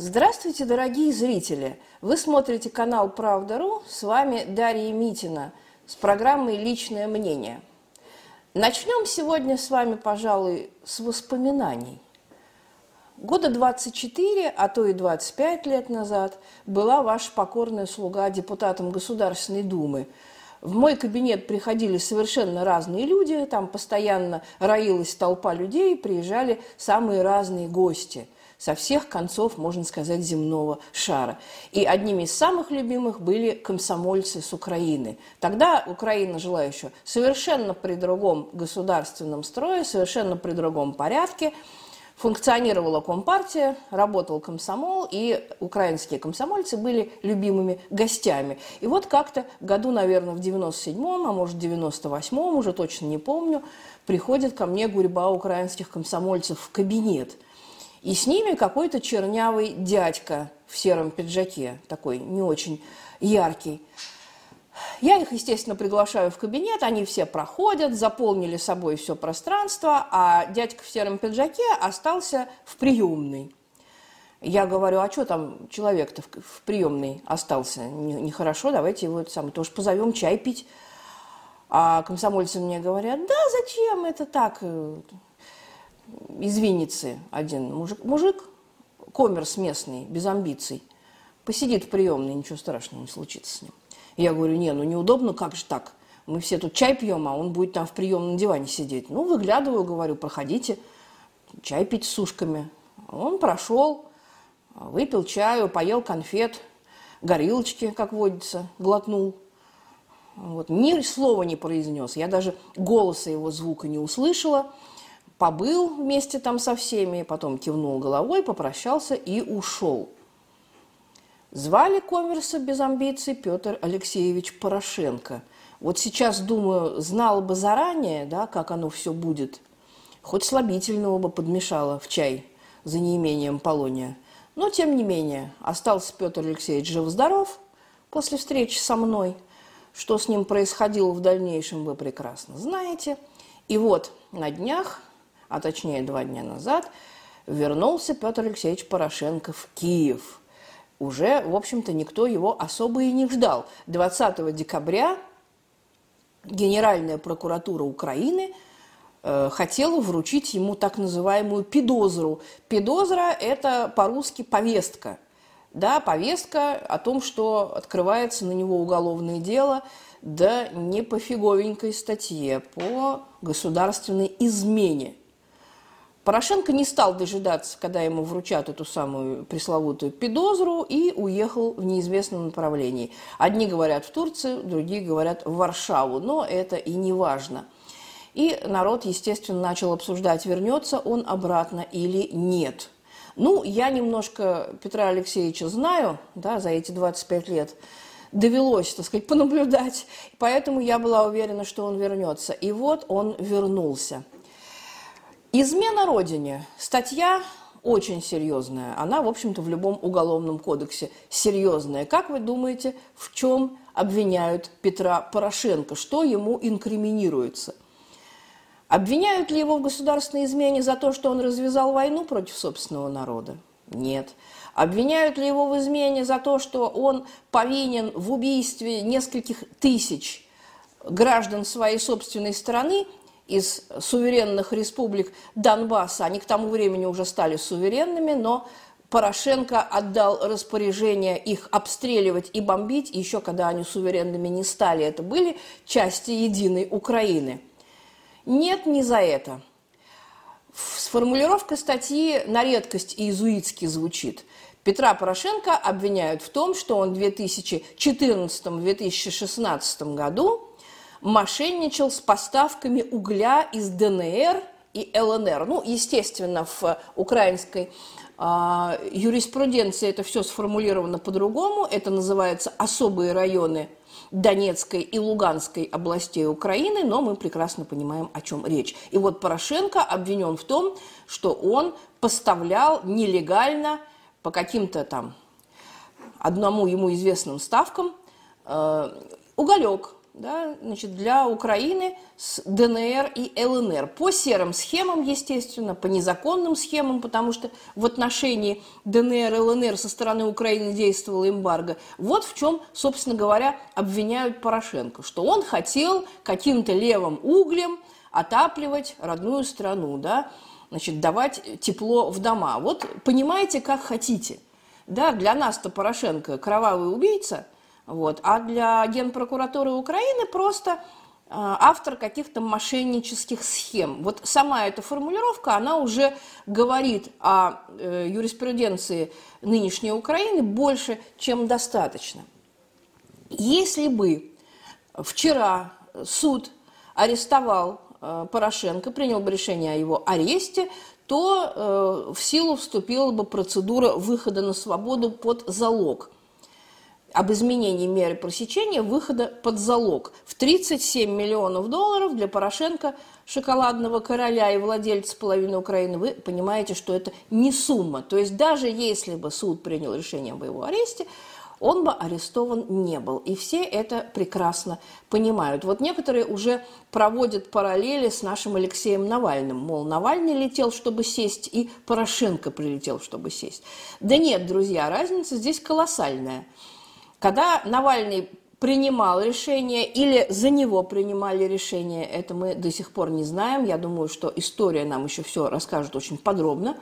Здравствуйте, дорогие зрители! Вы смотрите канал «Правда.ру». С вами Дарья Митина с программой «Личное мнение». Начнем сегодня с вами, пожалуй, с воспоминаний. Года 24, а то и 25 лет назад была ваша покорная слуга депутатом Государственной Думы. В мой кабинет приходили совершенно разные люди, там постоянно роилась толпа людей, приезжали самые разные гости – со всех концов, можно сказать, земного шара. И одними из самых любимых были комсомольцы с Украины. Тогда Украина жила еще совершенно при другом государственном строе, совершенно при другом порядке. Функционировала Компартия, работал комсомол, и украинские комсомольцы были любимыми гостями. И вот как-то году, наверное, в 97-м, а может, в 98-м, уже точно не помню, приходит ко мне гурьба украинских комсомольцев в кабинет – и с ними какой-то чернявый дядька в сером пиджаке, такой не очень яркий. Я их, естественно, приглашаю в кабинет, они все проходят, заполнили собой все пространство, а дядька в сером пиджаке остался в приемной. Я говорю, а что там человек-то в, приемной остался? Нехорошо, давайте его сам тоже позовем чай пить. А комсомольцы мне говорят, да, зачем это так? Из Винницы один мужик, мужик, коммерс местный, без амбиций, посидит в приемной, ничего страшного не случится с ним. Я говорю, не, ну неудобно, как же так? Мы все тут чай пьем, а он будет там в приемном диване сидеть. Ну, выглядываю, говорю, проходите, чай пить с сушками. Он прошел, выпил чаю, поел конфет, горилочки, как водится, глотнул. Вот. Ни слова не произнес. Я даже голоса его звука не услышала побыл вместе там со всеми, потом кивнул головой, попрощался и ушел. Звали коммерса без амбиций Петр Алексеевич Порошенко. Вот сейчас, думаю, знал бы заранее, да, как оно все будет. Хоть слабительного бы подмешала в чай за неимением полония. Но, тем не менее, остался Петр Алексеевич жив-здоров после встречи со мной. Что с ним происходило в дальнейшем, вы прекрасно знаете. И вот на днях а точнее два дня назад, вернулся Петр Алексеевич Порошенко в Киев. Уже, в общем-то, никто его особо и не ждал. 20 декабря Генеральная прокуратура Украины э, хотела вручить ему так называемую педозру. Педозра – это по-русски повестка. Да, повестка о том, что открывается на него уголовное дело, да не по фиговенькой статье, по государственной измене. Порошенко не стал дожидаться, когда ему вручат эту самую пресловутую педозру, и уехал в неизвестном направлении. Одни говорят в Турцию, другие говорят в Варшаву, но это и не важно. И народ, естественно, начал обсуждать, вернется он обратно или нет. Ну, я немножко Петра Алексеевича знаю, да, за эти 25 лет, довелось, так сказать, понаблюдать, поэтому я была уверена, что он вернется. И вот он вернулся – Измена Родине. Статья очень серьезная. Она, в общем-то, в любом уголовном кодексе серьезная. Как вы думаете, в чем обвиняют Петра Порошенко? Что ему инкриминируется? Обвиняют ли его в государственной измене за то, что он развязал войну против собственного народа? Нет. Обвиняют ли его в измене за то, что он повинен в убийстве нескольких тысяч граждан своей собственной страны из суверенных республик Донбасса. Они к тому времени уже стали суверенными, но Порошенко отдал распоряжение их обстреливать и бомбить, еще когда они суверенными не стали. Это были части единой Украины. Нет, не за это. Сформулировка статьи на редкость иезуитски звучит. Петра Порошенко обвиняют в том, что он в 2014-2016 году мошенничал с поставками угля из ДНР и ЛНР. Ну, естественно, в украинской э, юриспруденции это все сформулировано по-другому. Это называется особые районы Донецкой и Луганской областей Украины, но мы прекрасно понимаем, о чем речь. И вот Порошенко обвинен в том, что он поставлял нелегально по каким-то там одному ему известным ставкам э, уголек да, значит, для Украины с ДНР и ЛНР. По серым схемам, естественно, по незаконным схемам, потому что в отношении ДНР и ЛНР со стороны Украины действовала эмбарго. Вот в чем, собственно говоря, обвиняют Порошенко, что он хотел каким-то левым углем отапливать родную страну, да, значит, давать тепло в дома. Вот понимаете, как хотите. Да, для нас-то Порошенко кровавый убийца – вот. А для Генпрокуратуры Украины просто э, автор каких-то мошеннических схем. Вот сама эта формулировка, она уже говорит о э, юриспруденции нынешней Украины больше, чем достаточно. Если бы вчера суд арестовал э, Порошенко, принял бы решение о его аресте, то в силу вступила бы процедура выхода на свободу под залог – об изменении меры пресечения выхода под залог в 37 миллионов долларов для Порошенко, шоколадного короля и владельца половины Украины, вы понимаете, что это не сумма. То есть даже если бы суд принял решение об его аресте, он бы арестован не был. И все это прекрасно понимают. Вот некоторые уже проводят параллели с нашим Алексеем Навальным. Мол, Навальный летел, чтобы сесть, и Порошенко прилетел, чтобы сесть. Да нет, друзья, разница здесь колоссальная – когда Навальный принимал решение или за него принимали решение, это мы до сих пор не знаем. Я думаю, что история нам еще все расскажет очень подробно.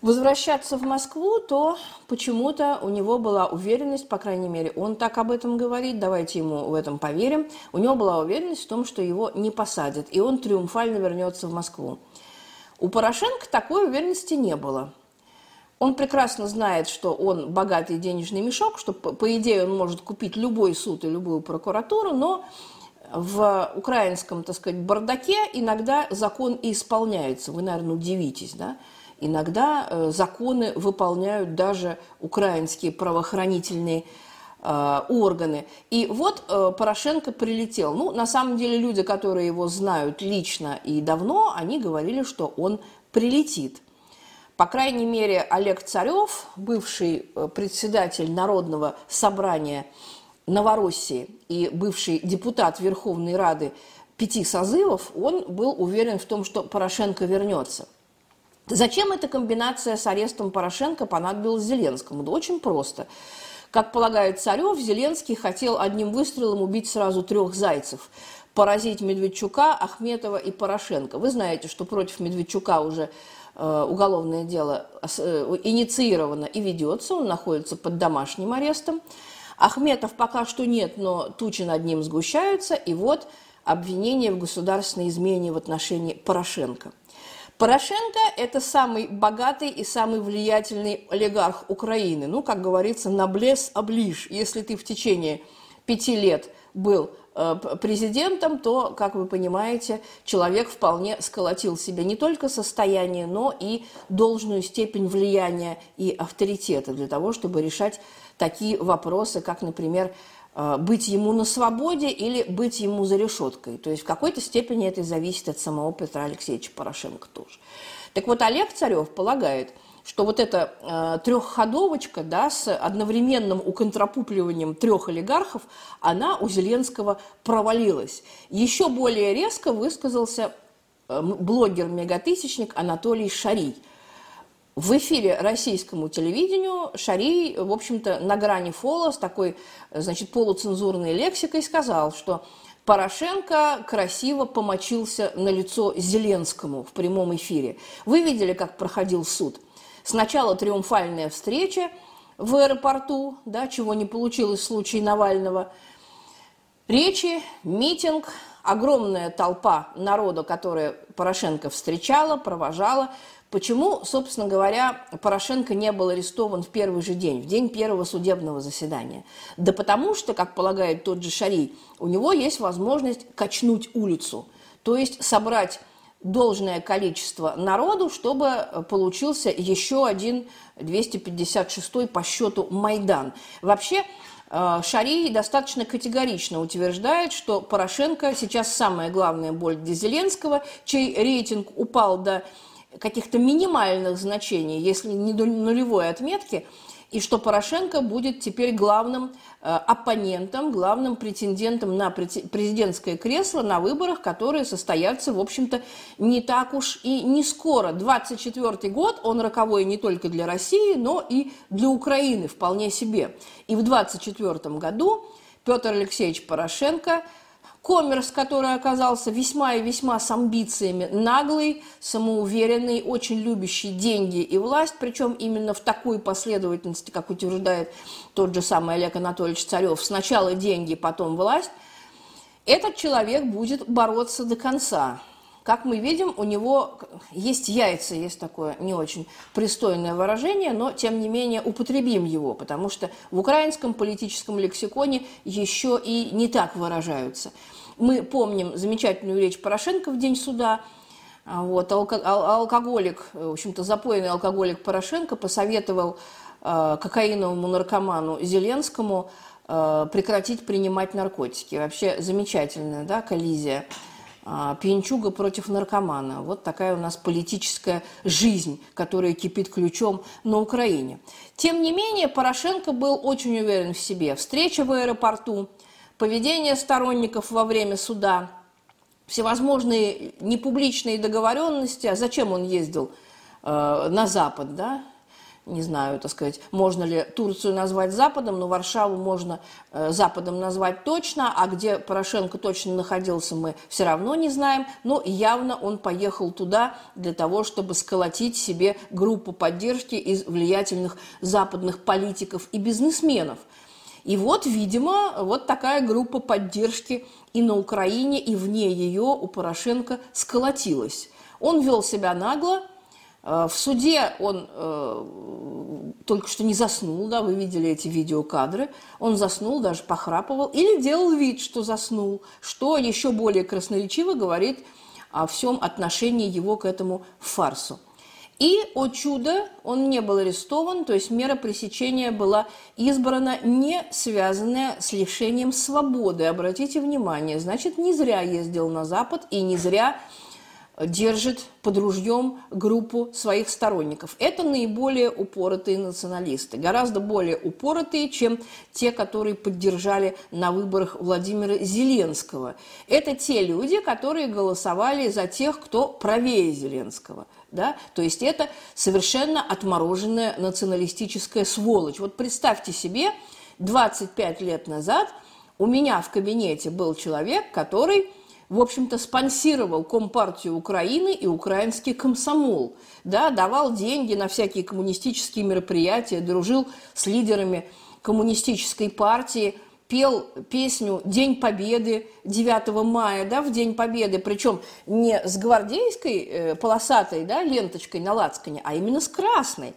Возвращаться в Москву, то почему-то у него была уверенность, по крайней мере, он так об этом говорит, давайте ему в этом поверим. У него была уверенность в том, что его не посадят, и он триумфально вернется в Москву. У Порошенко такой уверенности не было. Он прекрасно знает, что он богатый денежный мешок, что, по идее, он может купить любой суд и любую прокуратуру, но в украинском, так сказать, бардаке иногда закон и исполняется. Вы, наверное, удивитесь, да? Иногда э, законы выполняют даже украинские правоохранительные э, органы. И вот э, Порошенко прилетел. Ну, на самом деле, люди, которые его знают лично и давно, они говорили, что он прилетит. По крайней мере, Олег Царев, бывший э, председатель Народного собрания Новороссии и бывший депутат Верховной Рады пяти созывов, он был уверен в том, что Порошенко вернется. Зачем эта комбинация с арестом Порошенко понадобилась Зеленскому? Да очень просто. Как полагает Царев, Зеленский хотел одним выстрелом убить сразу трех зайцев – поразить Медведчука, Ахметова и Порошенко. Вы знаете, что против Медведчука уже уголовное дело э, инициировано и ведется, он находится под домашним арестом. Ахметов пока что нет, но тучи над ним сгущаются, и вот обвинение в государственной измене в отношении Порошенко. Порошенко – это самый богатый и самый влиятельный олигарх Украины. Ну, как говорится, на блес оближ. Если ты в течение пяти лет был Э, президентом, то, как вы понимаете, человек вполне сколотил себе не только состояние, но и должную степень влияния и авторитета для того, чтобы решать такие вопросы, как, например, э, быть ему на свободе или быть ему за решеткой. То есть в какой-то степени это зависит от самого Петра Алексеевича Порошенко тоже. Так вот, Олег Царев полагает – что вот эта э, трехходовочка да, с одновременным уконтрапупливанием трех олигархов, она у Зеленского провалилась. Еще более резко высказался э, блогер-мегатысячник Анатолий Шарий. В эфире российскому телевидению Шарий, в общем-то, на грани фола с такой, значит, полуцензурной лексикой сказал, что Порошенко красиво помочился на лицо Зеленскому в прямом эфире. Вы видели, как проходил суд – Сначала триумфальная встреча в аэропорту, да, чего не получилось в случае Навального. Речи, митинг, огромная толпа народа, которая Порошенко встречала, провожала. Почему, собственно говоря, Порошенко не был арестован в первый же день, в день первого судебного заседания? Да потому что, как полагает тот же Шарий, у него есть возможность качнуть улицу, то есть собрать должное количество народу, чтобы э, получился еще один 256 по счету Майдан. Вообще, э, Шарий достаточно категорично утверждает, что Порошенко сейчас самая главная боль для Зеленского, чей рейтинг упал до каких-то минимальных значений, если не до нулевой отметки, и что Порошенко будет теперь главным э, оппонентом, главным претендентом на президентское кресло на выборах, которые состоятся, в общем-то, не так уж и не скоро. 24 год, он роковой не только для России, но и для Украины вполне себе. И в 24 году Петр Алексеевич Порошенко – Коммерс, который оказался весьма и весьма с амбициями, наглый, самоуверенный, очень любящий деньги и власть, причем именно в такой последовательности, как утверждает тот же самый Олег Анатольевич Царев, сначала деньги, потом власть, этот человек будет бороться до конца. Как мы видим, у него есть яйца, есть такое не очень пристойное выражение, но тем не менее употребим его, потому что в украинском политическом лексиконе еще и не так выражаются. Мы помним замечательную речь Порошенко в день суда. А вот, алкоголик, в общем-то, запойный алкоголик Порошенко посоветовал э, кокаиновому наркоману Зеленскому э, прекратить принимать наркотики. Вообще замечательная да, коллизия а, пьянчуга против наркомана. Вот такая у нас политическая жизнь, которая кипит ключом на Украине. Тем не менее, Порошенко был очень уверен в себе. Встреча в аэропорту, поведение сторонников во время суда, всевозможные непубличные договоренности. А зачем он ездил э, на Запад, да? Не знаю, так сказать, можно ли Турцию назвать Западом, но Варшаву можно э, Западом назвать точно, а где Порошенко точно находился, мы все равно не знаем, но явно он поехал туда для того, чтобы сколотить себе группу поддержки из влиятельных западных политиков и бизнесменов. И вот, видимо, вот такая группа поддержки и на Украине, и вне ее у Порошенко сколотилась. Он вел себя нагло, в суде он э, только что не заснул, да, вы видели эти видеокадры. Он заснул, даже похрапывал или делал вид, что заснул, что еще более красноречиво говорит о всем отношении его к этому фарсу. И, о чудо, он не был арестован, то есть мера пресечения была избрана, не связанная с лишением свободы. Обратите внимание, значит, не зря ездил на Запад и не зря держит под ружьем группу своих сторонников. Это наиболее упоротые националисты, гораздо более упоротые, чем те, которые поддержали на выборах Владимира Зеленского. Это те люди, которые голосовали за тех, кто правее Зеленского. Да? То есть это совершенно отмороженная националистическая сволочь. Вот представьте себе, 25 лет назад у меня в кабинете был человек, который в общем-то, спонсировал Компартию Украины и украинский комсомол, да, давал деньги на всякие коммунистические мероприятия, дружил с лидерами коммунистической партии, пел песню «День Победы» 9 мая, да, в День Победы, причем не с гвардейской э, полосатой да, ленточкой на лацкане, а именно с красной.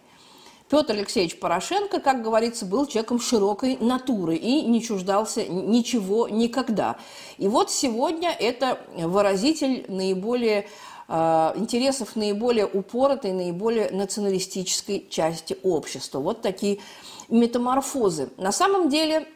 Петр Алексеевич Порошенко, как говорится, был человеком широкой натуры и не чуждался ничего никогда. И вот сегодня это выразитель наиболее э, интересов наиболее упоротой, наиболее националистической части общества. Вот такие метаморфозы. На самом деле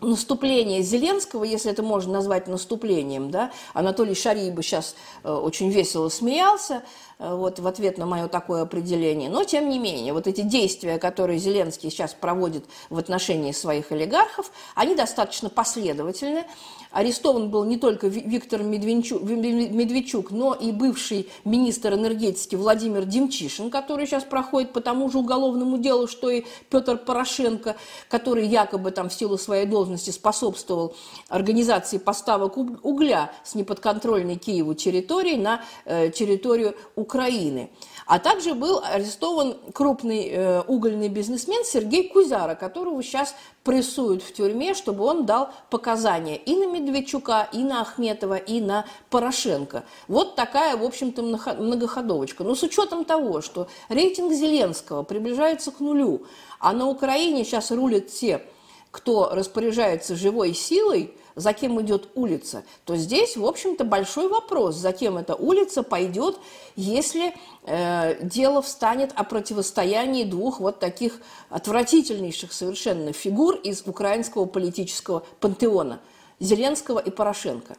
наступление Зеленского, если это можно назвать наступлением, да, Анатолий Шарий бы сейчас э, очень весело смеялся, вот, в ответ на мое такое определение. Но, тем не менее, вот эти действия, которые Зеленский сейчас проводит в отношении своих олигархов, они достаточно последовательны. Арестован был не только Виктор Медведчук, но и бывший министр энергетики Владимир Демчишин, который сейчас проходит по тому же уголовному делу, что и Петр Порошенко, который якобы там в силу своей должности способствовал организации поставок угля с неподконтрольной Киеву территории на э, территорию Украины. А также был арестован крупный э, угольный бизнесмен Сергей Кузяра, которого сейчас прессуют в тюрьме, чтобы он дал показания и на Медведчука, и на Ахметова, и на Порошенко. Вот такая, в общем-то, многоходовочка. Но с учетом того, что рейтинг Зеленского приближается к нулю, а на Украине сейчас рулят те, кто распоряжается живой силой – за кем идет улица, то здесь, в общем-то, большой вопрос, за кем эта улица пойдет, если э, дело встанет о противостоянии двух вот таких отвратительнейших совершенно фигур из украинского политического пантеона – Зеленского и Порошенко.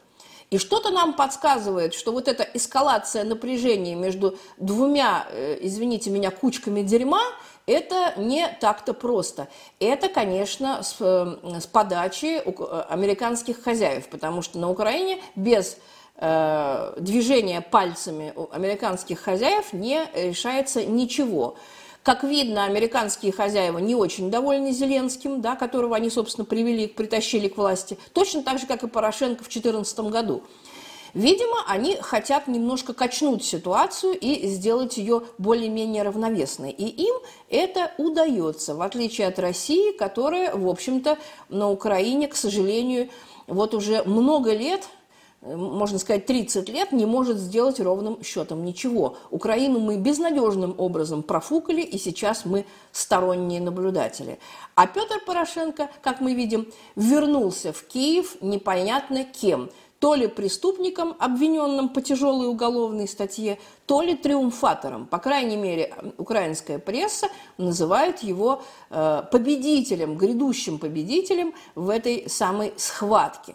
И что-то нам подсказывает, что вот эта эскалация напряжения между двумя, э, извините меня, кучками дерьма, это не так-то просто. Это, конечно, с, э, с подачи э, американских хозяев, потому что на Украине без э, движения пальцами американских хозяев не решается ничего. Как видно, американские хозяева не очень довольны Зеленским, да, которого они, собственно, привели, притащили к власти, точно так же, как и Порошенко в 2014 году. Видимо, они хотят немножко качнуть ситуацию и сделать ее более-менее равновесной. И им это удается, в отличие от России, которая, в общем-то, на Украине, к сожалению, вот уже много лет можно сказать, 30 лет не может сделать ровным счетом ничего. Украину мы безнадежным образом профукали, и сейчас мы сторонние наблюдатели. А Петр Порошенко, как мы видим, вернулся в Киев непонятно кем. То ли преступником, обвиненным по тяжелой уголовной статье, то ли триумфатором. По крайней мере, украинская пресса называет его э, победителем, грядущим победителем в этой самой схватке.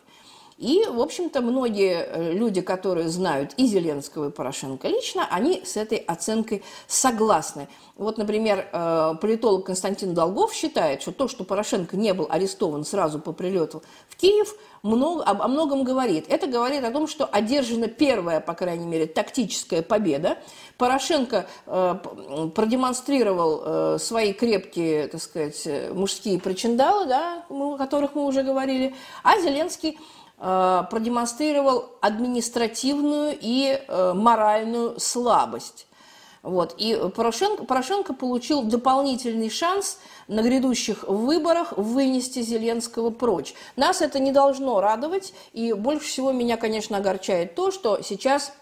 И, в общем-то, многие э, люди, которые знают и Зеленского, и Порошенко лично, они с этой оценкой согласны. Вот, например, э, политолог Константин Долгов считает, что то, что Порошенко не был арестован сразу по прилету в Киев, много, о многом говорит. Это говорит о том, что одержана первая, по крайней мере, тактическая победа. Порошенко э, продемонстрировал свои крепкие, так сказать, мужские причиндалы, да, о которых мы уже говорили, а Зеленский продемонстрировал административную и э, моральную слабость. Вот. И Порошенко, Порошенко получил дополнительный шанс на грядущих выборах вынести Зеленского прочь. Нас это не должно радовать, и больше всего меня, конечно, огорчает то, что сейчас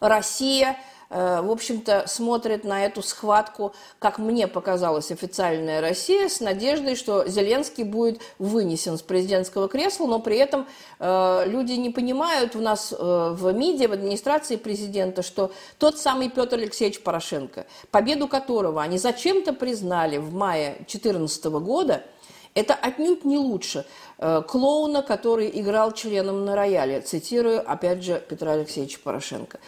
Россия Э, в общем-то, смотрит на эту схватку, как мне показалось, официальная Россия, с надеждой, что Зеленский будет вынесен с президентского кресла, но при этом э, люди не понимают у нас э, в МИДе, в администрации президента, что тот самый Петр Алексеевич Порошенко, победу которого они зачем-то признали в мае 2014 года, это отнюдь не лучше клоуна, который играл членом на рояле, цитирую, опять же, Петра Алексеевича Порошенко.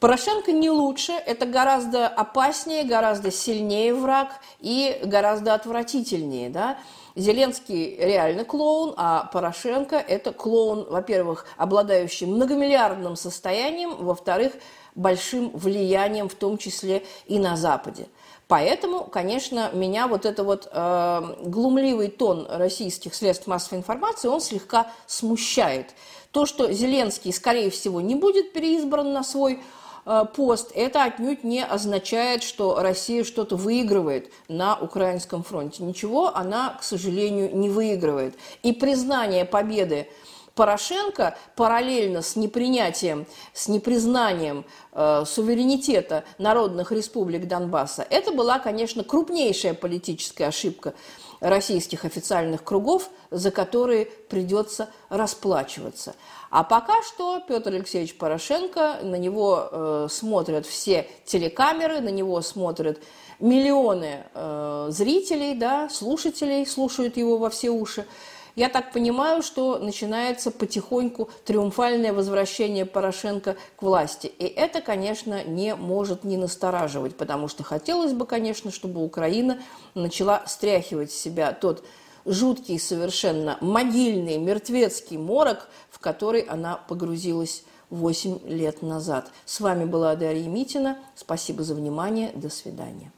Порошенко не лучше, это гораздо опаснее, гораздо сильнее враг и гораздо отвратительнее. Да? Зеленский реально клоун, а Порошенко – это клоун, во-первых, обладающий многомиллиардным состоянием, во-вторых, большим влиянием, в том числе и на Западе. Поэтому, конечно, меня вот это вот э, глумливый тон российских средств массовой информации, он слегка смущает. То, что Зеленский, скорее всего, не будет переизбран на свой пост, это отнюдь не означает, что Россия что-то выигрывает на украинском фронте. Ничего она, к сожалению, не выигрывает. И признание победы Порошенко параллельно с непринятием, с непризнанием э, суверенитета народных республик Донбасса, это была, конечно, крупнейшая политическая ошибка российских официальных кругов, за которые придется расплачиваться. А пока что Петр Алексеевич Порошенко, на него э, смотрят все телекамеры, на него смотрят миллионы э, зрителей, да, слушателей, слушают его во все уши. Я так понимаю, что начинается потихоньку триумфальное возвращение Порошенко к власти. И это, конечно, не может не настораживать, потому что хотелось бы, конечно, чтобы Украина начала стряхивать с себя тот жуткий совершенно могильный, мертвецкий морок, в который она погрузилась 8 лет назад. С вами была Дарья Митина. Спасибо за внимание. До свидания.